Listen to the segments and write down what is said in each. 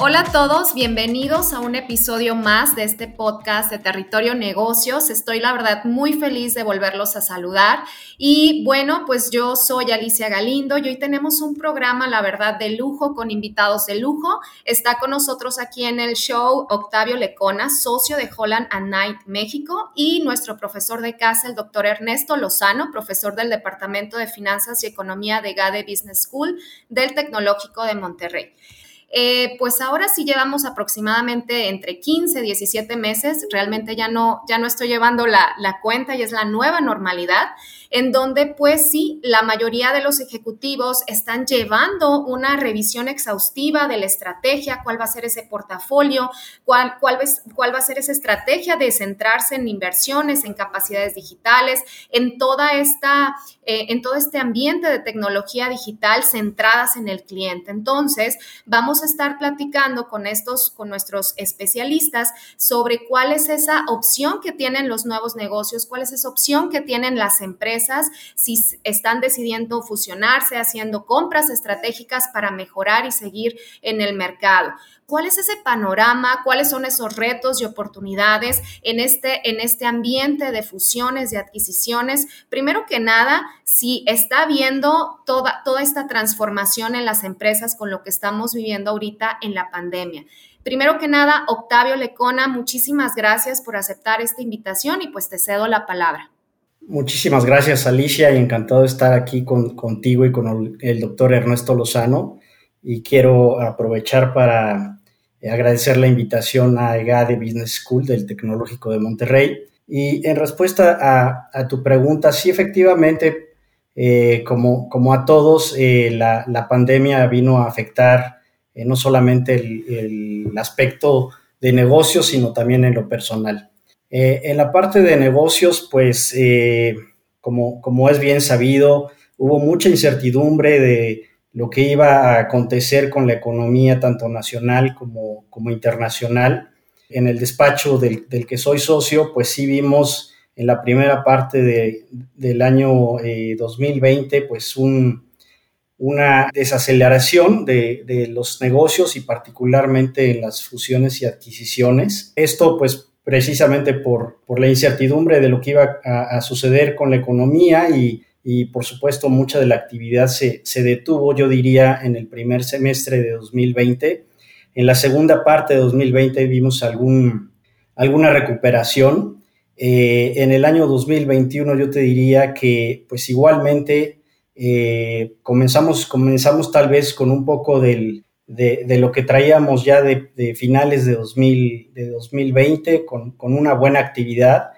Hola a todos, bienvenidos a un episodio más de este podcast de Territorio Negocios. Estoy la verdad muy feliz de volverlos a saludar. Y bueno, pues yo soy Alicia Galindo y hoy tenemos un programa, la verdad, de lujo con invitados de lujo. Está con nosotros aquí en el show Octavio Lecona, socio de Holland and Knight México y nuestro profesor de casa, el doctor Ernesto Lozano, profesor del Departamento de Finanzas y Economía de GADE Business School del Tecnológico de Monterrey. Eh, pues ahora sí llevamos aproximadamente entre 15 y 17 meses, realmente ya no, ya no estoy llevando la, la cuenta y es la nueva normalidad en donde pues sí, la mayoría de los ejecutivos están llevando una revisión exhaustiva de la estrategia, cuál va a ser ese portafolio, cuál, cuál, cuál va a ser esa estrategia de centrarse en inversiones, en capacidades digitales, en toda esta, eh, en todo este ambiente de tecnología digital centradas en el cliente. Entonces, vamos estar platicando con estos, con nuestros especialistas sobre cuál es esa opción que tienen los nuevos negocios, cuál es esa opción que tienen las empresas si están decidiendo fusionarse, haciendo compras estratégicas para mejorar y seguir en el mercado. ¿Cuál es ese panorama? ¿Cuáles son esos retos y oportunidades en este, en este ambiente de fusiones y adquisiciones? Primero que nada, si está viendo toda, toda esta transformación en las empresas con lo que estamos viviendo ahorita en la pandemia. Primero que nada, Octavio Lecona, muchísimas gracias por aceptar esta invitación y pues te cedo la palabra. Muchísimas gracias, Alicia, y encantado de estar aquí contigo y con el, doctor Ernesto Lozano. Y quiero aprovechar para agradecer la invitación a EGADE Business School del Tecnológico de Monterrey. Y en respuesta a, tu pregunta, sí, efectivamente, eh, como, como a todos, eh, la, pandemia vino a afectar eh, no solamente el, el aspecto de negocio, sino también en lo personal. Eh, en la parte de negocios, pues, eh, como, como es bien sabido, hubo mucha incertidumbre de lo que iba a acontecer con la economía, tanto nacional como, como internacional. En el despacho del, del, que soy socio, pues sí vimos en la primera parte de, del año 2020, eh, pues un, una desaceleración de, de, los negocios y particularmente en las fusiones y adquisiciones. Esto pues precisamente por, por la incertidumbre de lo que iba a, suceder con la economía y, y, por supuesto mucha de la actividad se, se, detuvo, yo diría, en el primer semestre de 2020. En la segunda parte de 2020 vimos algún, alguna recuperación. Eh, en el año 2021 yo te diría que pues igualmente eh, comenzamos, comenzamos tal vez con un poco del, de, lo que traíamos ya de, finales de, 2000, de 2020 con, una buena actividad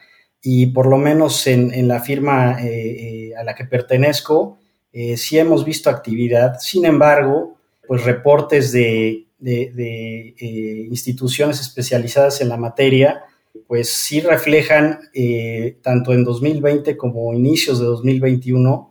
y por lo menos en, la firma eh, eh, a la que pertenezco eh, sí hemos visto actividad. Sin embargo, pues reportes de, instituciones especializadas en la materia pues sí reflejan tanto en 2020 como inicios de 2021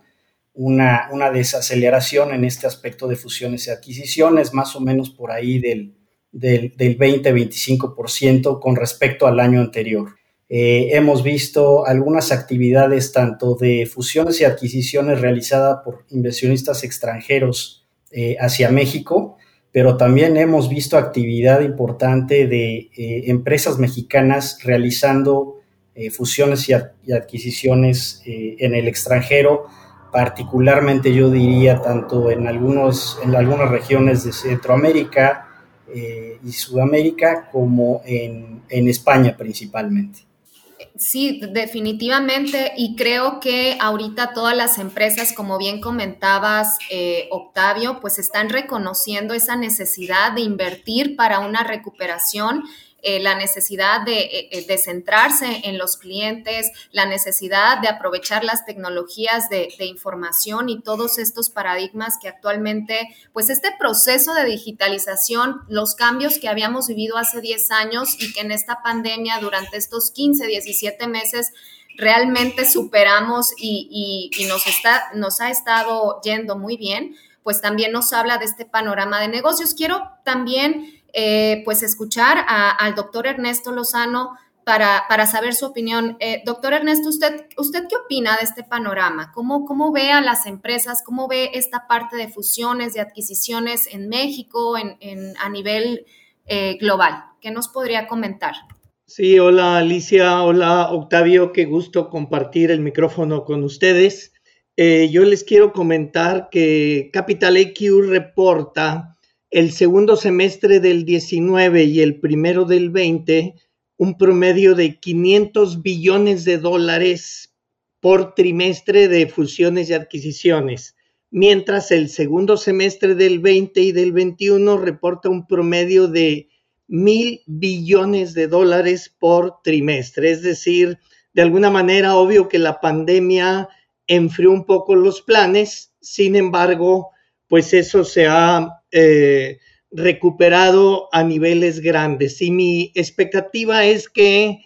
una, una, desaceleración en este aspecto de fusiones y adquisiciones, más o menos por ahí del, del, 20-25% con respecto al año anterior. Eh, hemos visto algunas actividades tanto de fusiones y adquisiciones realizadas por inversionistas extranjeros eh, hacia México, pero también hemos visto actividad importante de eh, empresas mexicanas realizando fusiones y, y adquisiciones en el extranjero, particularmente yo diría tanto en, algunos, en algunas regiones de Centroamérica y Sudamérica como en, España principalmente. Sí, definitivamente. Y creo que ahorita todas las empresas, como bien comentabas, eh, Octavio, pues están reconociendo esa necesidad de invertir para una recuperación eh, la necesidad de, de, centrarse en los clientes, la necesidad de aprovechar las tecnologías de, información y todos estos paradigmas que actualmente, pues este proceso de digitalización, los cambios que habíamos vivido hace 10 años y que en esta pandemia durante estos 15, 17 meses realmente superamos y, nos, está, nos ha estado yendo muy bien, pues también nos habla de este panorama de negocios. Quiero también eh, pues escuchar al doctor Ernesto Lozano para, para saber su opinión. Eh, doctor Ernesto, ¿usted, ¿usted qué opina de este panorama? ¿Cómo, ¿Cómo ve a las empresas? ¿Cómo ve esta parte de fusiones, de adquisiciones en México, en, a nivel eh, global? ¿Qué nos podría comentar? Sí, hola Alicia, hola Octavio, qué gusto compartir el micrófono con ustedes. Eh, yo les quiero comentar que Capital EQ reporta el segundo semestre del 19 y el primero del 20 un promedio de 500 billones de dólares por trimestre de fusiones y adquisiciones, mientras el segundo semestre del 20 y del 21 reporta un promedio de mil billones de dólares por trimestre. Es decir, de alguna manera, obvio que la pandemia enfrió un poco los planes, sin embargo, pues eso se ha eh, recuperado a niveles grandes y mi expectativa es que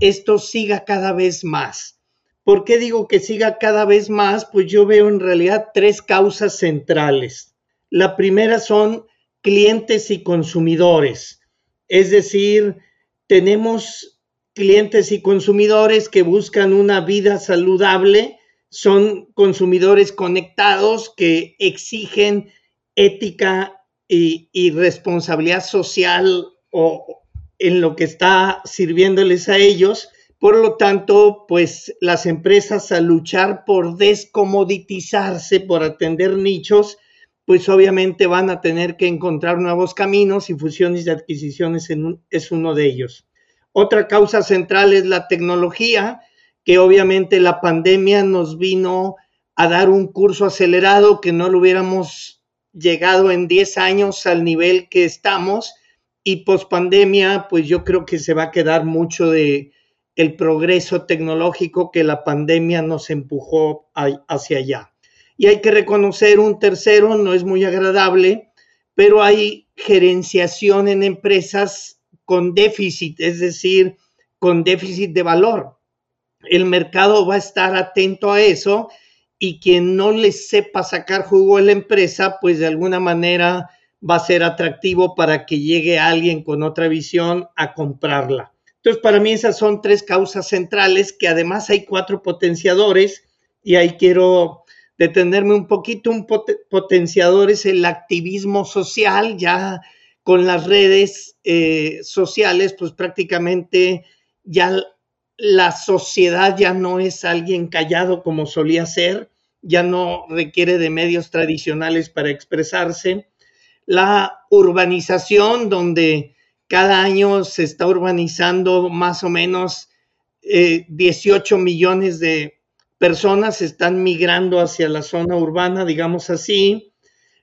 esto siga cada vez más. ¿Por qué digo que siga cada vez más? Pues yo veo en realidad tres causas centrales. La primera son clientes y consumidores. Es decir, tenemos clientes y consumidores que buscan una vida saludable, son consumidores conectados que exigen ética y, responsabilidad social o en lo que está sirviéndoles a ellos. Por lo tanto, pues las empresas al luchar por descomoditizarse, por atender nichos, pues obviamente van a tener que encontrar nuevos caminos y fusiones y adquisiciones es uno de ellos. Otra causa central es la tecnología, que obviamente la pandemia nos vino a dar un curso acelerado que no lo hubiéramos llegado en 10 años al nivel que estamos y post pandemia, pues yo creo que se va a quedar mucho de el progreso tecnológico que la pandemia nos empujó hacia allá. Y hay que reconocer un tercero, no es muy agradable, pero hay gerenciación en empresas con déficit, es decir, con déficit de valor. El mercado va a estar atento a eso y quien no le sepa sacar jugo a la empresa, pues de alguna manera va a ser atractivo para que llegue alguien con otra visión a comprarla. Entonces, para mí esas son tres causas centrales, que además hay cuatro potenciadores y ahí quiero detenerme un poquito, un potenciador es el activismo social, ya con las redes eh, sociales, pues prácticamente ya la sociedad ya no es alguien callado como solía ser, ya no requiere de medios tradicionales para expresarse. La urbanización, donde cada año se está urbanizando más o menos 18 eh, millones de personas están migrando hacia la zona urbana, digamos así.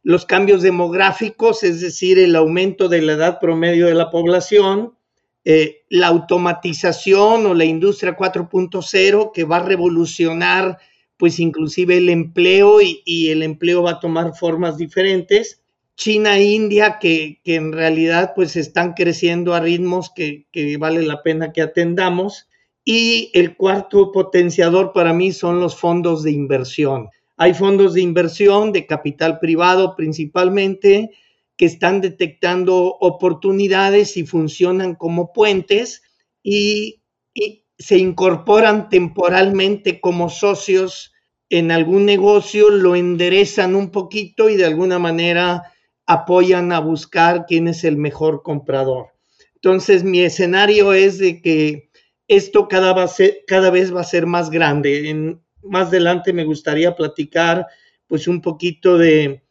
Los cambios demográficos, es decir, el aumento de la edad promedio de la población, eh, la automatización o la industria 4.0 que va a revolucionar pues inclusive el empleo y, el empleo va a tomar formas diferentes. China e India que, en realidad pues están creciendo a ritmos que, que vale la pena que atendamos y el cuarto potenciador para mí son los fondos de inversión. Hay fondos de inversión de capital privado principalmente que están detectando oportunidades y funcionan como puentes y, se incorporan temporalmente como socios en algún negocio, lo enderezan un poquito y de alguna manera apoyan a buscar quién es el mejor comprador. Entonces mi escenario es de que esto cada, vez va a ser más grande. En, más adelante me gustaría platicar pues un poquito de,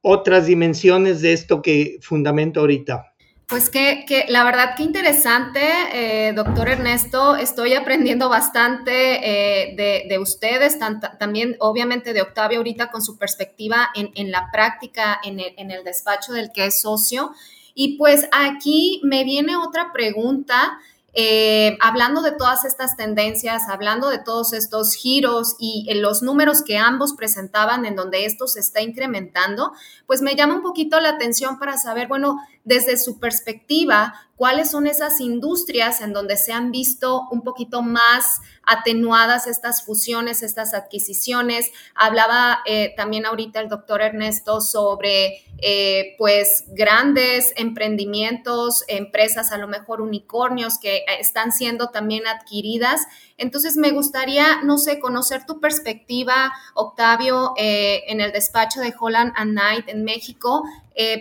otras dimensiones de esto que fundamento ahorita. Pues que, la verdad que interesante, eh, doctor Ernesto. Estoy aprendiendo bastante eh, de, ustedes, también obviamente de Octavio ahorita con su perspectiva en, la práctica, en el, en el despacho del que es socio. Y pues aquí me viene otra pregunta eh, hablando de todas estas tendencias, hablando de todos estos giros y en los números que ambos presentaban en donde esto se está incrementando, pues me llama un poquito la atención para saber, bueno, desde su perspectiva, cuáles son esas industrias en donde se han visto un poquito más atenuadas estas fusiones, estas adquisiciones. Hablaba eh, también ahorita el doctor Ernesto sobre eh, pues grandes emprendimientos, empresas, a lo mejor unicornios que están siendo también adquiridas. Entonces me gustaría, no sé, conocer tu perspectiva, Octavio, eh, en el despacho de Holland and Knight en México.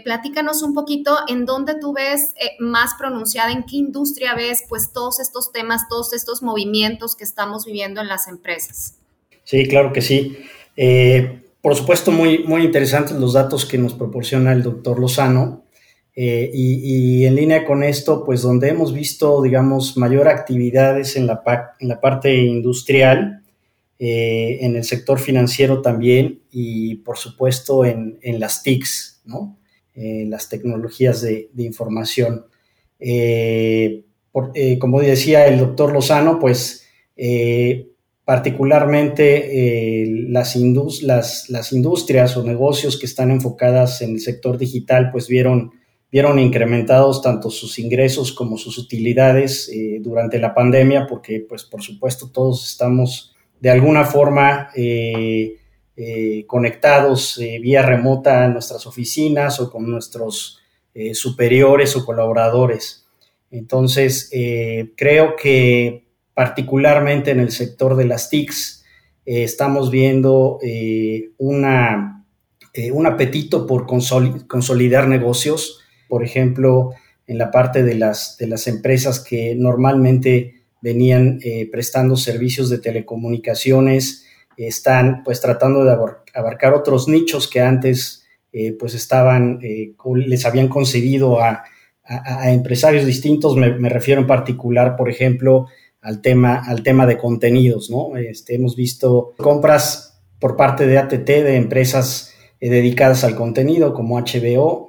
platícanos un poquito en dónde tú ves más pronunciada, en qué industria ves pues todos estos temas, todos estos movimientos que estamos viviendo en las empresas. Sí, claro que sí. Eh, por supuesto, muy, muy interesantes los datos que nos proporciona el doctor Lozano. Eh, y, en línea con esto, pues donde hemos visto, digamos, mayor actividades en la, en la parte industrial, eh, en el sector financiero también y por supuesto en, en las TICs, ¿no? las tecnologías de, de información. como decía el doctor Lozano, pues eh, particularmente eh, las, las, industrias o negocios que están enfocadas en el sector digital, pues vieron, vieron incrementados tanto sus ingresos como sus utilidades eh, durante la pandemia, porque pues por supuesto todos estamos de alguna forma conectados vía remota a nuestras oficinas o con nuestros superiores o colaboradores. Entonces, creo que particularmente en el sector de las TICs, eh, estamos viendo eh, una, eh, un apetito por consolidar negocios, por ejemplo, en la parte de las, de las empresas que normalmente venían prestando servicios de telecomunicaciones, están pues tratando de abarcar otros nichos que antes pues estaban, les habían concedido a, empresarios distintos, me, refiero en particular, por ejemplo, al tema, al tema de contenidos, ¿no? Este, hemos visto compras por parte de ATT de empresas eh, dedicadas al contenido como HBO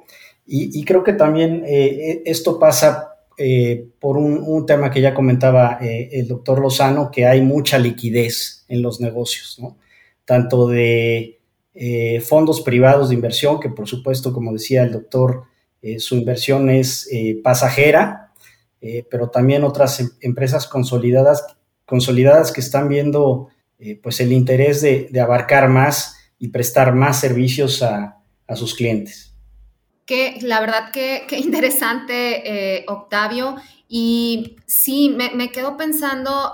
y, creo que también eh, esto pasa eh, por un, tema que ya comentaba el doctor Lozano, que hay mucha liquidez en los negocios, ¿no? Tanto de fondos privados de inversión, que por supuesto, como decía el doctor, su inversión es pasajera, eh, pero también otras em, empresas consolidadas, consolidadas que están viendo eh, pues el interés de, abarcar más y prestar más servicios a, sus clientes. Que la verdad que, interesante, eh, Octavio. Y sí, me, quedo pensando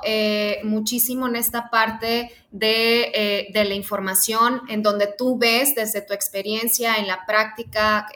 muchísimo en esta parte de, de, la información, en donde tú ves desde tu experiencia en la práctica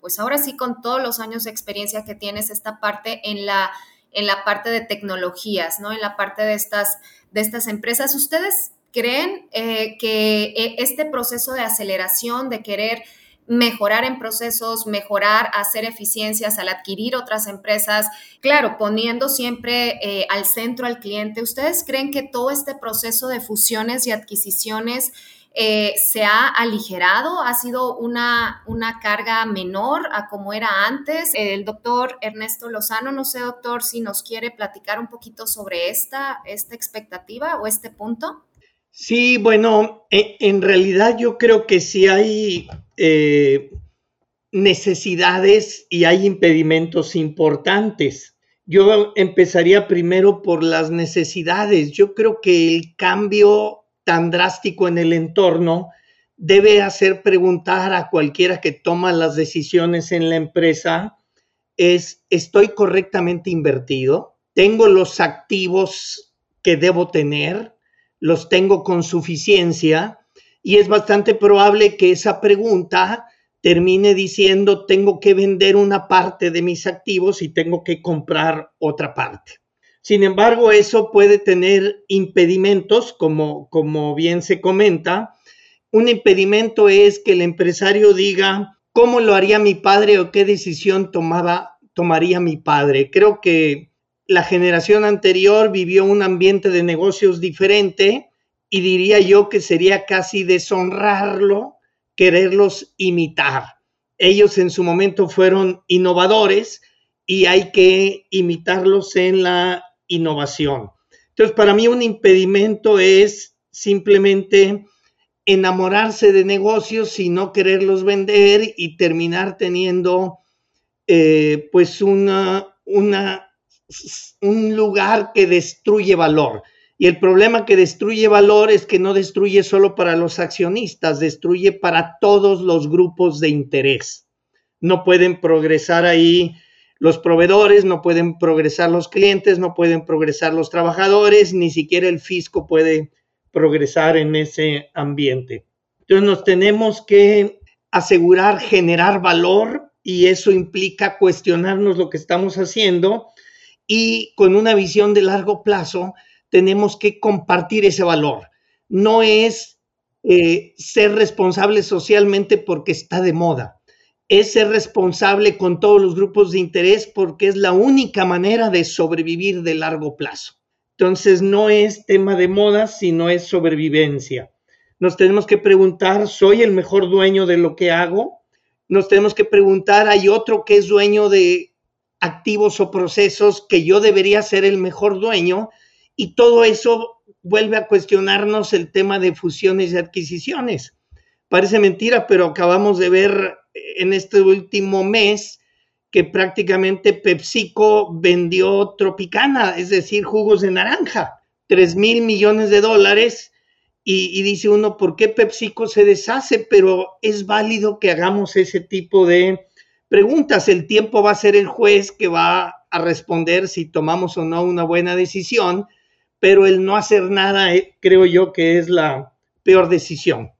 pues ahora sí con todos los años de experiencia que tienes esta parte en la, en la parte de tecnologías, ¿no? En la parte de estas, de estas empresas. ¿Ustedes creen eh, que eh, este proceso de aceleración, de querer mejorar en procesos, mejorar, hacer eficiencias al adquirir otras empresas, claro, poniendo siempre eh, al centro al cliente. ¿Ustedes creen que todo este proceso de fusiones y adquisiciones eh, se ha aligerado, ha sido una, una carga menor a como era antes. El doctor Ernesto Lozano, no sé, doctor, si nos quiere platicar un poquito sobre esta, esta expectativa o este punto. Sí, bueno, e, en, realidad yo creo que sí hay eh, necesidades y hay impedimentos importantes. Yo empezaría primero por las necesidades. Yo creo que el cambio tan drástico en el entorno debe hacer preguntar a cualquiera que toma las decisiones en la empresa es, ¿estoy correctamente invertido? ¿Tengo los activos que debo tener? ¿Los tengo con suficiencia? Y es bastante probable que esa pregunta termine diciendo, tengo que vender una parte de mis activos y tengo que comprar otra parte. Sin embargo, eso puede tener impedimentos, como, como bien se comenta. Un impedimento es que el empresario diga, ¿cómo lo haría mi padre o qué decisión tomaba, tomaría mi padre? Creo que la generación anterior vivió un ambiente de negocios diferente y diría yo que sería casi deshonrarlo quererlos imitar. ellos en su momento fueron innovadores y hay que imitarlos en la innovación. Entonces, para mí un impedimento es simplemente enamorarse de negocios y no quererlos vender y terminar teniendo eh, pues una, una, un lugar que destruye valor. Y el problema que destruye valor es que no destruye solo para los accionistas, destruye para todos los grupos de interés. No pueden progresar ahí los proveedores, no pueden progresar los clientes, no pueden progresar los trabajadores, ni siquiera el fisco puede progresar en ese ambiente. Entonces nos tenemos que asegurar generar valor y eso implica cuestionarnos lo que estamos haciendo y con una visión de largo plazo tenemos que compartir ese valor. No es eh, ser responsable socialmente porque está de moda, es ser responsable con todos los grupos de interés porque es la única manera de sobrevivir de largo plazo. Entonces no es tema de moda, sino es sobrevivencia. Nos tenemos que preguntar, ¿soy el mejor dueño de lo que hago? Nos tenemos que preguntar, ¿hay otro que es dueño de activos o procesos que yo debería ser el mejor dueño? Y todo eso vuelve a cuestionarnos el tema de fusiones y adquisiciones. Parece mentira, pero acabamos de ver en este último mes que prácticamente PepsiCo vendió Tropicana, es decir, jugos de naranja, 3 mil millones de dólares. Y, y, dice uno, ¿por qué PepsiCo se deshace? Pero es válido que hagamos ese tipo de preguntas. El tiempo va a ser el juez que va a responder si tomamos o no una buena decisión pero el no hacer nada eh, creo yo que es la peor decisión.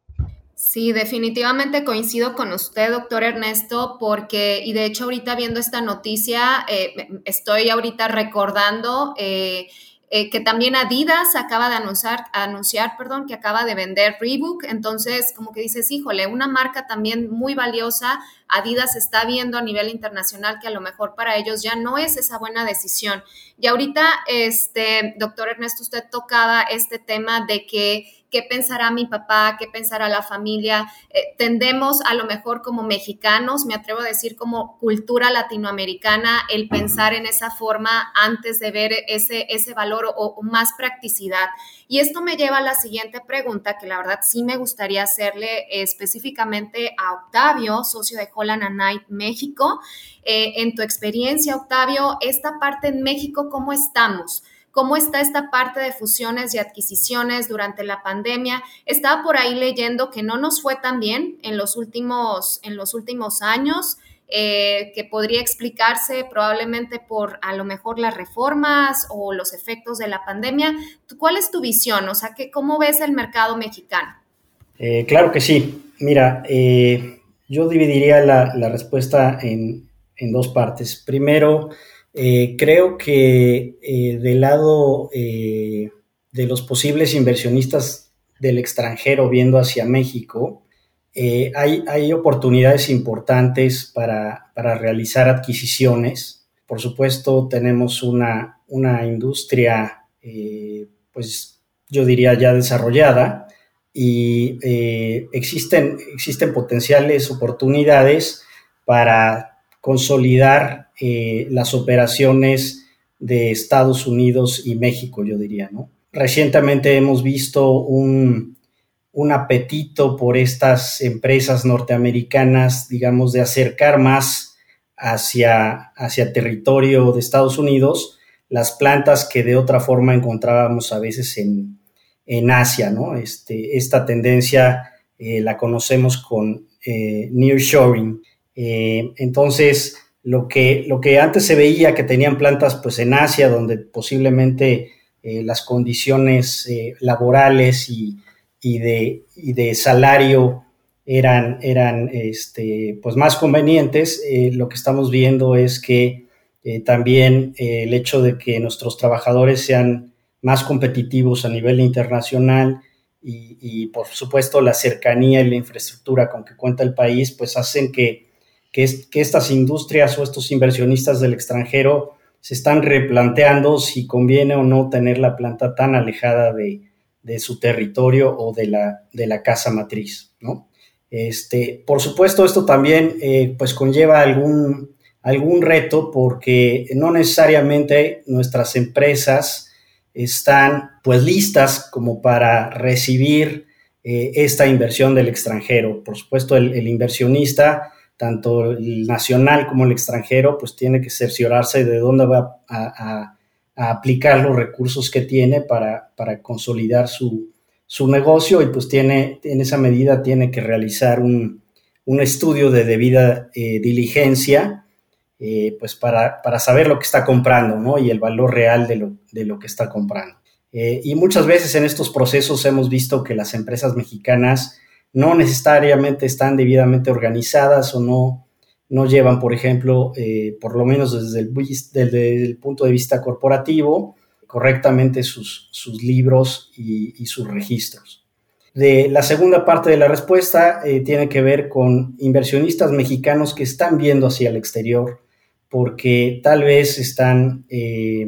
Sí, definitivamente coincido con usted, doctor Ernesto, porque, y de hecho ahorita viendo esta noticia, eh, estoy ahorita recordando eh, eh, que también Adidas acaba de anunciar, anunciar, perdón, que acaba de vender Reebok. Entonces, como que dices, híjole, una marca también muy valiosa. Adidas está viendo a nivel internacional que a lo mejor para ellos ya no es esa buena decisión. Y ahorita, este, doctor Ernesto, usted tocaba este tema de que qué pensará mi papá, qué pensará la familia. Eh, tendemos a lo mejor como mexicanos, me atrevo a decir como cultura latinoamericana, el pensar en esa forma antes de ver ese, ese valor o, más practicidad. Y esto me lleva a la siguiente pregunta, que la verdad sí me gustaría hacerle específicamente a Octavio, socio de Holland and Knight México. Eh, en tu experiencia, Octavio, esta parte en México, ¿cómo estamos? Cómo está esta parte de fusiones y adquisiciones durante la pandemia. Estaba por ahí leyendo que no nos fue tan bien en los últimos, en los últimos años. Eh, que podría explicarse probablemente por a lo mejor las reformas o los efectos de la pandemia. ¿Cuál es tu visión? O sea, que, ¿cómo ves el mercado mexicano? Eh, claro que sí. Mira, eh, yo dividiría la, respuesta en, en, dos partes. Primero, eh, creo que eh, del lado eh, de los posibles inversionistas del extranjero viendo hacia México, hay, oportunidades importantes para, realizar adquisiciones. Por supuesto, tenemos una, una industria, pues yo diría ya desarrollada, y existen, existen potenciales oportunidades para consolidar eh, las operaciones de Estados Unidos y México, yo diría, ¿no? Recientemente hemos visto un, apetito por estas empresas norteamericanas, digamos, de acercar más hacia, hacia territorio de Estados Unidos las plantas que de otra forma encontrábamos a veces en, Asia, ¿no? Este, esta tendencia eh, la conocemos con eh, nearshoring. Eh, entonces, lo que, lo que antes se veía que tenían plantas pues en Asia, donde posiblemente eh, las condiciones eh, laborales y, de, de, salario eran, eran este, pues más convenientes, lo que estamos viendo es que también el hecho de que nuestros trabajadores sean más competitivos a nivel internacional y, y, por supuesto la cercanía y la infraestructura con que cuenta el país, pues hacen que que, estas industrias o estos inversionistas del extranjero se están replanteando si conviene o no tener la planta tan alejada de, su territorio o de la, de la casa matriz, ¿no? Este, por supuesto, esto también eh, pues conlleva algún, algún reto porque no necesariamente nuestras empresas están pues listas como para recibir eh, esta inversión del extranjero. Por supuesto, el, inversionista, tanto el nacional como el extranjero, pues tiene que cerciorarse de dónde va a, aplicar los recursos que tiene para, para consolidar su, negocio y pues tiene, en esa medida tiene que realizar un, estudio de debida eh, diligencia, eh, pues para, saber lo que está comprando, ¿no? Y el valor real de lo, de lo que está comprando. Eh, y muchas veces en estos procesos hemos visto que las empresas mexicanas no necesariamente están debidamente organizadas o no, no llevan, por ejemplo, por lo menos desde el, punto de vista corporativo, correctamente sus, sus libros y, sus registros. De la segunda parte de la respuesta eh, tiene que ver con inversionistas mexicanos que están viendo hacia el exterior porque tal vez están eh,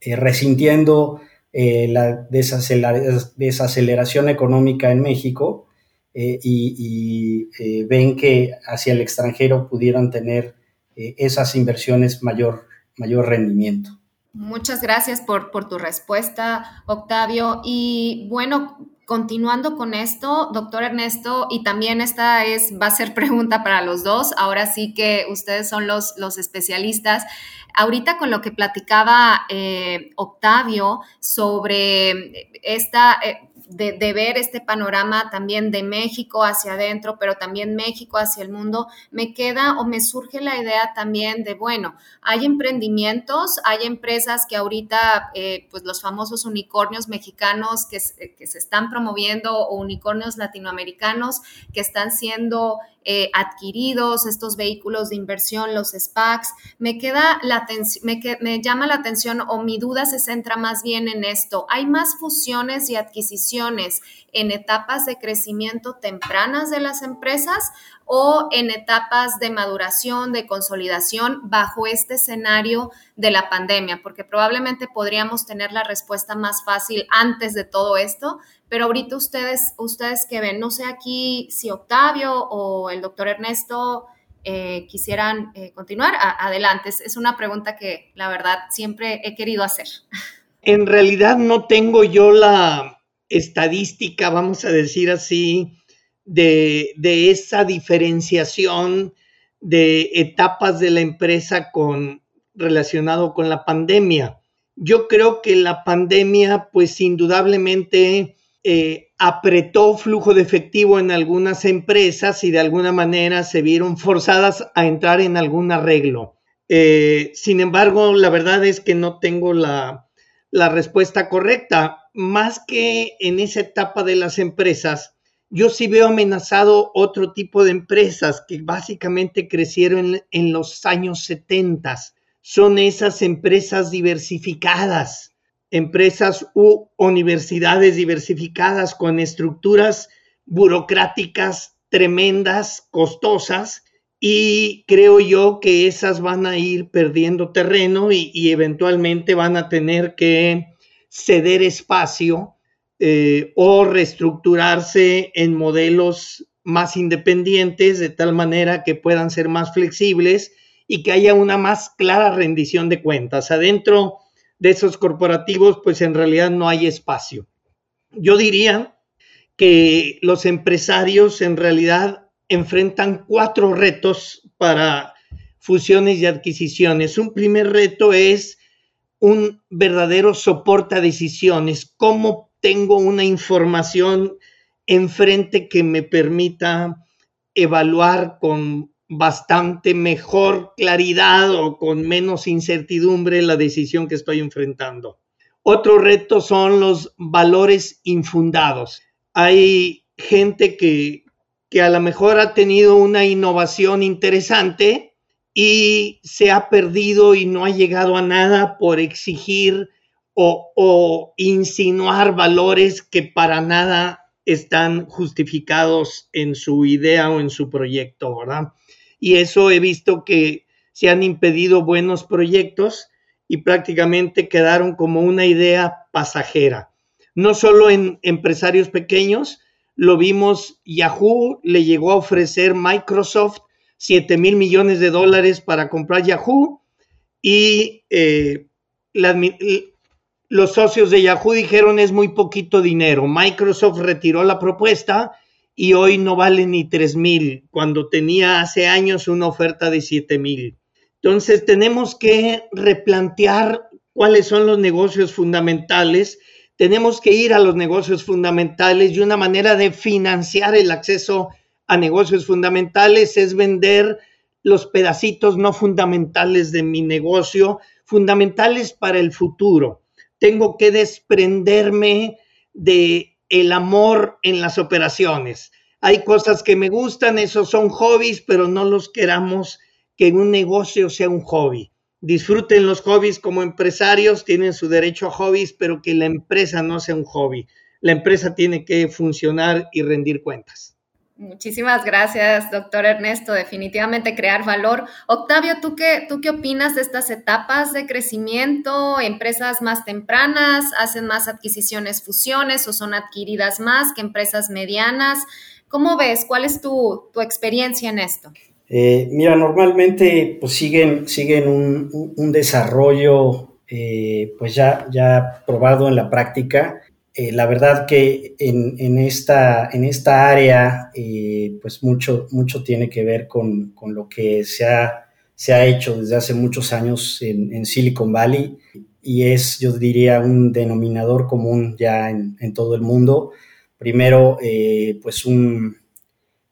resintiendo eh, la desaceleración económica en México y, ven que hacia el extranjero pudieran tener esas inversiones mayor, mayor rendimiento. Muchas gracias por, tu respuesta, Octavio. Y bueno, continuando con esto, doctor Ernesto, y también esta es, va a ser pregunta para los dos, ahora sí que ustedes son los, los especialistas. Ahorita con lo que platicaba eh, Octavio sobre esta, eh, de, ver este panorama también de México hacia adentro, pero también México hacia el mundo, me queda o me surge la idea también de, bueno, hay emprendimientos, hay empresas que ahorita, eh, pues los famosos unicornios mexicanos que, que se están promoviendo o unicornios latinoamericanos que están siendo eh, adquiridos, estos vehículos de inversión, los SPACs. Me queda la me, me llama la atención o mi duda se centra más bien en esto. ¿Hay más fusiones y adquisiciones en etapas de crecimiento tempranas de las empresas o en etapas de maduración, de consolidación bajo este escenario de la pandemia, porque probablemente podríamos tener la respuesta más fácil antes de todo esto, pero ahorita ustedes, ustedes que ven, no sé aquí si Octavio o el doctor Ernesto eh, quisieran eh, continuar, adelante. Es una pregunta que la verdad siempre he querido hacer. En realidad no tengo yo la estadística, vamos a decir así, de, esa diferenciación de etapas de la empresa con, relacionado con la pandemia. Yo creo que la pandemia, pues indudablemente eh, apretó flujo de efectivo en algunas empresas y de alguna manera se vieron forzadas a entrar en algún arreglo. Eh, sin embargo, la verdad es que no tengo la, la respuesta correcta. Más que en esa etapa de las empresas, yo sí veo amenazado otro tipo de empresas que básicamente crecieron en, los años 70. Son esas empresas diversificadas, empresas u universidades diversificadas con estructuras burocráticas tremendas, costosas, y creo yo que esas van a ir perdiendo terreno y eventualmente van a tener que ceder espacio eh, o reestructurarse en modelos más independientes de tal manera que puedan ser más flexibles y que haya una más clara rendición de cuentas. Adentro de esos corporativos, pues en realidad no hay espacio. Yo diría que los empresarios en realidad enfrentan cuatro retos para fusiones y adquisiciones. Un primer reto es un verdadero soporte a decisiones, cómo tengo una información enfrente que me permita evaluar con bastante mejor claridad o con menos incertidumbre la decisión que estoy enfrentando. Otro reto son los valores infundados. Hay gente que, que a lo mejor ha tenido una innovación interesante y se ha perdido y no ha llegado a nada por exigir o, insinuar valores que para nada están justificados en su idea o en su proyecto, ¿verdad? Y eso he visto que se han impedido buenos proyectos y prácticamente quedaron como una idea pasajera, no solo en empresarios pequeños, lo vimos, Yahoo le llegó a ofrecer Microsoft 7 mil millones de dólares para comprar Yahoo y eh, los socios de Yahoo dijeron es muy poquito dinero. Microsoft retiró la propuesta y hoy no vale ni 3 mil, cuando tenía hace años una oferta de 7 mil. Entonces tenemos que replantear cuáles son los negocios fundamentales. Tenemos que ir a los negocios fundamentales y una manera de financiar el acceso a negocios fundamentales es vender los pedacitos no fundamentales de mi negocio, fundamentales para el futuro. Tengo que desprenderme de el amor en las operaciones. Hay cosas que me gustan, esos son hobbies, pero no los queramos que un negocio sea un hobby disfruten los hobbies como empresarios, tienen su derecho a hobbies, pero que la empresa no sea un hobby. La empresa tiene que funcionar y rendir cuentas. Muchísimas gracias, doctor Ernesto. Definitivamente crear valor. Octavio, ¿tú qué, ¿tú qué opinas de estas etapas de crecimiento? ¿Empresas más tempranas hacen más adquisiciones, fusiones o son adquiridas más que empresas medianas? ¿Cómo ves? ¿Cuál es tu, tu experiencia en esto? Eh, mira, normalmente pues siguen, siguen un, desarrollo eh, pues ya, ya probado en la práctica. Eh, la verdad que en, esta, en esta área pues mucho, mucho tiene que ver con, lo que se ha, se ha, hecho desde hace muchos años en, Silicon Valley y es, yo diría, un denominador común ya en, en todo el mundo. Primero, pues un,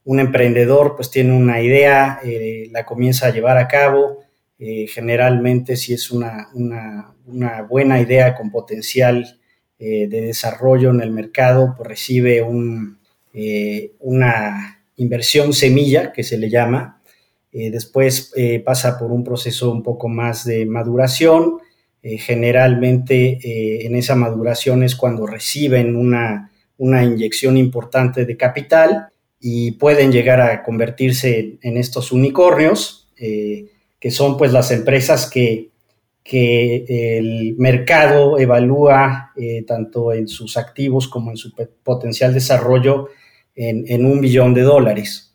un emprendedor pues tiene una idea, eh, la comienza a llevar a cabo, eh, generalmente si es una, buena idea con potencial eh, de desarrollo en el mercado, pues recibe una inversión semilla que se le llama, después pasa por un proceso un poco más de maduración, generalmente en esa maduración es cuando reciben una, una inyección importante de capital, y pueden llegar a convertirse en estos unicornios, eh, que son pues las empresas que, que el mercado evalúa eh, tanto en sus activos como en su potencial desarrollo en, un billón de dólares.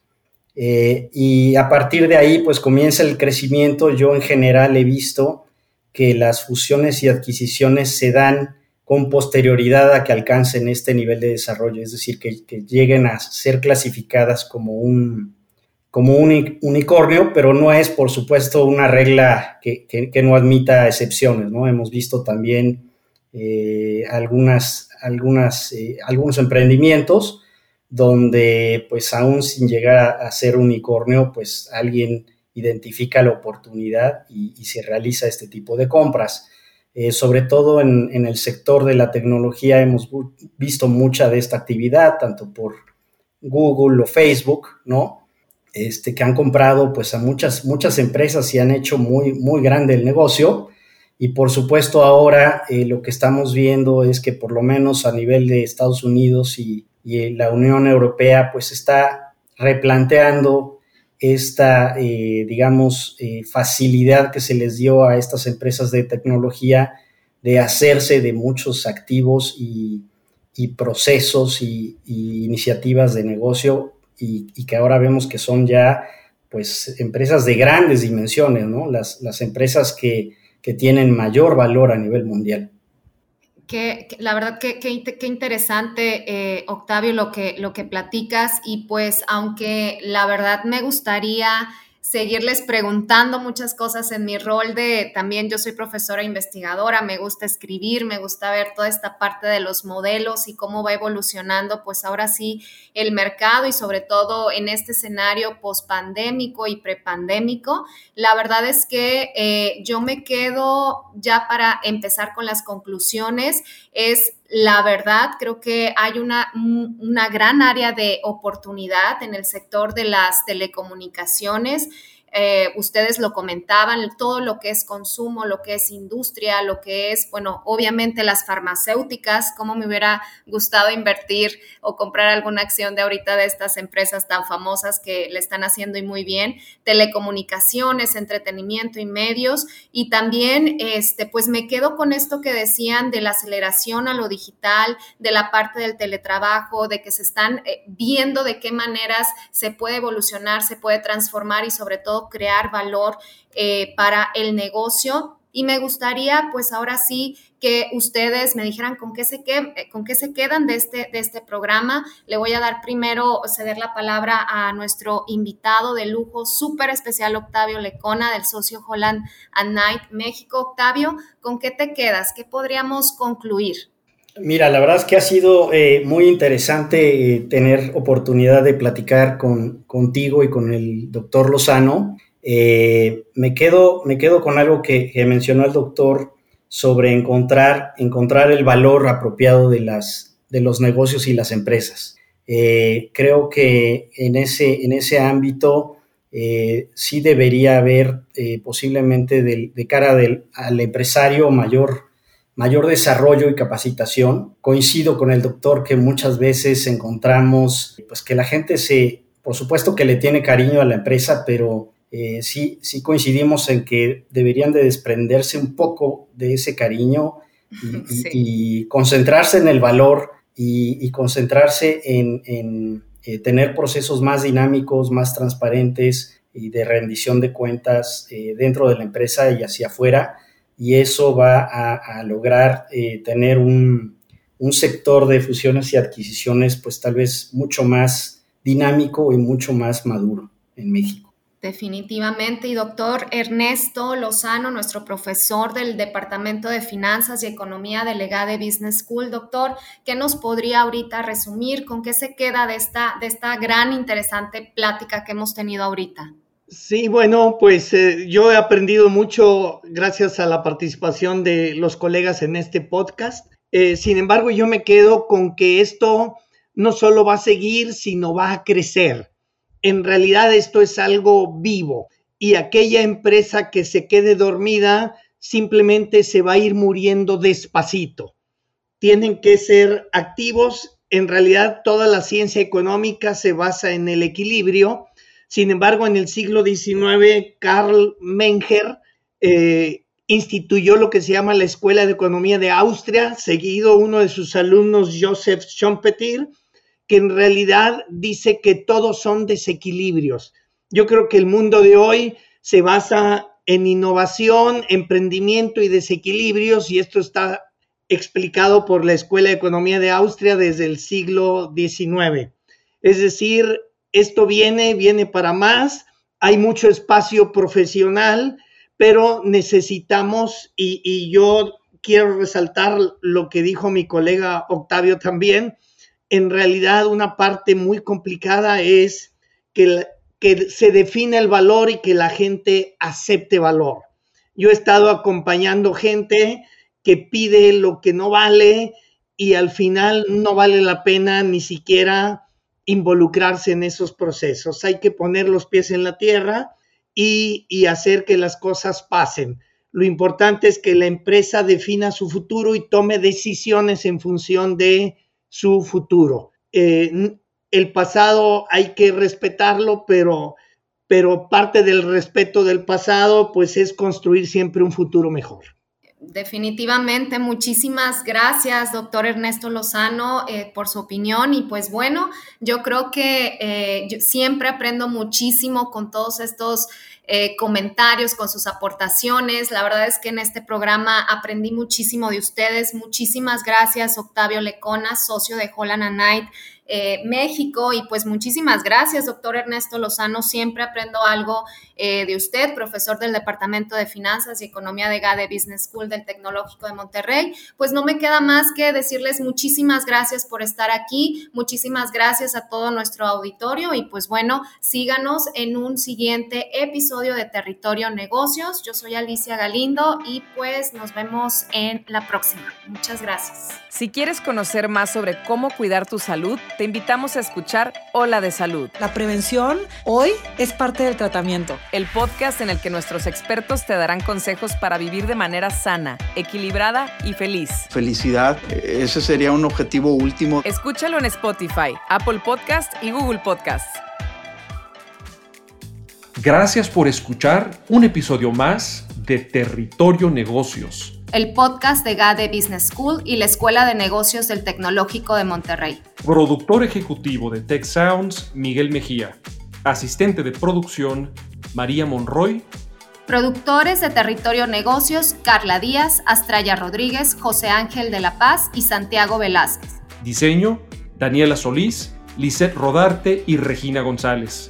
Eh, y a partir de ahí pues comienza el crecimiento. Yo en general he visto que las fusiones y adquisiciones se dan con posterioridad a que alcancen este nivel de desarrollo, es decir, que, lleguen a ser clasificadas como un, como un unicornio, pero no es, por supuesto, una regla que, no admita excepciones, ¿no? Hemos visto también eh, algunas, eh, algunos emprendimientos donde, pues, aún sin llegar a, ser unicornio, pues, alguien identifica la oportunidad y se realiza este tipo de compras. Eh, sobre todo en, el sector de la tecnología hemos visto mucha de esta actividad, tanto por Google o Facebook, ¿no? Este, que han comprado pues a muchas, muchas empresas y han hecho muy, muy grande el negocio. Y por supuesto ahora eh, lo que estamos viendo es que por lo menos a nivel de Estados Unidos y, y la Unión Europea pues está replanteando esta, eh, digamos, eh, facilidad que se les dio a estas empresas de tecnología de hacerse de muchos activos y, procesos y, iniciativas de negocio y, que ahora vemos que son ya, pues, empresas de grandes dimensiones, ¿no? Las, las empresas que, que tienen mayor valor a nivel mundial. Que, la verdad que, que, interesante, eh, Octavio, lo que, lo que platicas y pues aunque la verdad me gustaría seguirles preguntando muchas cosas en mi rol de también yo soy profesora investigadora, me gusta escribir, me gusta ver toda esta parte de los modelos y cómo va evolucionando, pues ahora sí el mercado y sobre todo en este escenario pospandémico y prepandémico. La verdad es que eh, yo me quedo ya para empezar con las conclusiones, es la verdad, creo que hay una, una gran área de oportunidad en el sector de las telecomunicaciones. Eh, ustedes lo comentaban, todo lo que es consumo, lo que es industria, lo que es, bueno, obviamente las farmacéuticas, cómo me hubiera gustado invertir o comprar alguna acción de ahorita de estas empresas tan famosas que le están haciendo y muy bien, telecomunicaciones, entretenimiento y medios, y también, este, pues me quedo con esto que decían de la aceleración a lo digital, de la parte del teletrabajo, de que se están eh, viendo de qué maneras se puede evolucionar, se puede transformar y sobre todo crear valor eh, para el negocio. Y me gustaría, pues ahora sí, que ustedes me dijeran con qué se, eh, con qué se quedan de este, de este programa. Le voy a dar primero, ceder la palabra a nuestro invitado de lujo, súper especial, Octavio Lecona, del socio Holland and Night México. Octavio, ¿con qué te quedas? ¿Qué podríamos concluir? Mira, la verdad es que ha sido eh, muy interesante eh, tener oportunidad de platicar con, contigo y con el doctor Lozano. Eh, me, quedo, me quedo con algo que, mencionó el doctor sobre encontrar, encontrar el valor apropiado de, las, de los negocios y las empresas. creo que en ese, en ese ámbito sí debería haber posiblemente de, cara al empresario mayor mayor desarrollo y capacitación. Coincido con el doctor que muchas veces encontramos pues que la gente se, por supuesto que le tiene cariño a la empresa, pero eh, sí, sí coincidimos en que deberían de desprenderse un poco de ese cariño y, concentrarse en el valor y, concentrarse en, eh, tener procesos más dinámicos, más transparentes y de rendición de cuentas eh, dentro de la empresa y hacia afuera y eso va a, lograr eh, tener un, sector de fusiones y adquisiciones pues tal vez mucho más dinámico y mucho más maduro en México. Definitivamente. Y doctor Ernesto Lozano, nuestro profesor del Departamento de Finanzas y Economía delegada de Business School, doctor, ¿qué nos podría ahorita resumir? ¿Con qué se queda de esta, de esta gran interesante plática que hemos tenido ahorita? Sí, bueno, pues eh, yo he aprendido mucho gracias a la participación de los colegas en este podcast. Eh, sin embargo, yo me quedo con que esto no solo va a seguir, sino va a crecer. En realidad esto es algo vivo y aquella empresa que se quede dormida simplemente se va a ir muriendo despacito. Tienen que ser activos. En realidad toda la ciencia económica se basa en el equilibrio sin embargo, en el siglo XIX, Karl Menger eh, instituyó lo que se llama la Escuela de Economía de Austria, seguido uno de sus alumnos, Joseph Schumpeter, que en realidad dice que todos son desequilibrios. Yo creo que el mundo de hoy se basa en innovación, emprendimiento y desequilibrios, y esto está explicado por la Escuela de Economía de Austria desde el siglo XIX. Es decir, esto viene, viene para más, hay mucho espacio profesional, pero necesitamos, y, yo quiero resaltar lo que dijo mi colega Octavio también, en realidad una parte muy complicada es que, que se define el valor y que la gente acepte valor. Yo he estado acompañando gente que pide lo que no vale y al final no vale la pena ni siquiera involucrarse en esos procesos. Hay que poner los pies en la tierra y, hacer que las cosas pasen. Lo importante es que la empresa defina su futuro y tome decisiones en función de su futuro. Eh, el pasado hay que respetarlo, pero, pero parte del respeto del pasado pues es construir siempre un futuro mejor. Definitivamente, muchísimas gracias, doctor Ernesto Lozano, eh, por su opinión. Y pues bueno, yo creo que eh, siempre aprendo muchísimo con todos estos eh, comentarios, con sus aportaciones. La verdad es que en este programa aprendí muchísimo de ustedes. Muchísimas gracias, Octavio Lecona, socio de Holland Night. Eh, México. Y pues muchísimas gracias, doctor Ernesto Lozano. Siempre aprendo algo eh, de usted, profesor del Departamento de Finanzas y Economía de GADE Business School del Tecnológico de Monterrey. Pues no me queda más que decirles muchísimas gracias por estar aquí. Muchísimas gracias a todo nuestro auditorio y pues bueno, síganos en un siguiente episodio episodio de Territorio Negocios. Yo soy Alicia Galindo y pues nos vemos en la próxima. Muchas gracias. Si quieres conocer más sobre cómo cuidar tu salud, te invitamos a escuchar Hola de Salud. La prevención hoy es parte del tratamiento. El podcast en el que nuestros expertos te darán consejos para vivir de manera sana, equilibrada y feliz. Felicidad, ese sería un objetivo último. Escúchalo en Spotify, Apple Podcast y Google Podcast. Gracias por escuchar un episodio más de Territorio Negocios. El podcast de GADE Business School y la Escuela de Negocios del Tecnológico de Monterrey. Productor ejecutivo de Tech Sounds, Miguel Mejía. Asistente de producción, María Monroy. Productores de Territorio Negocios, Carla Díaz, Astraya Rodríguez, José Ángel de la Paz y Santiago Velázquez. Diseño, Daniela Solís, Lisette Rodarte y Regina González.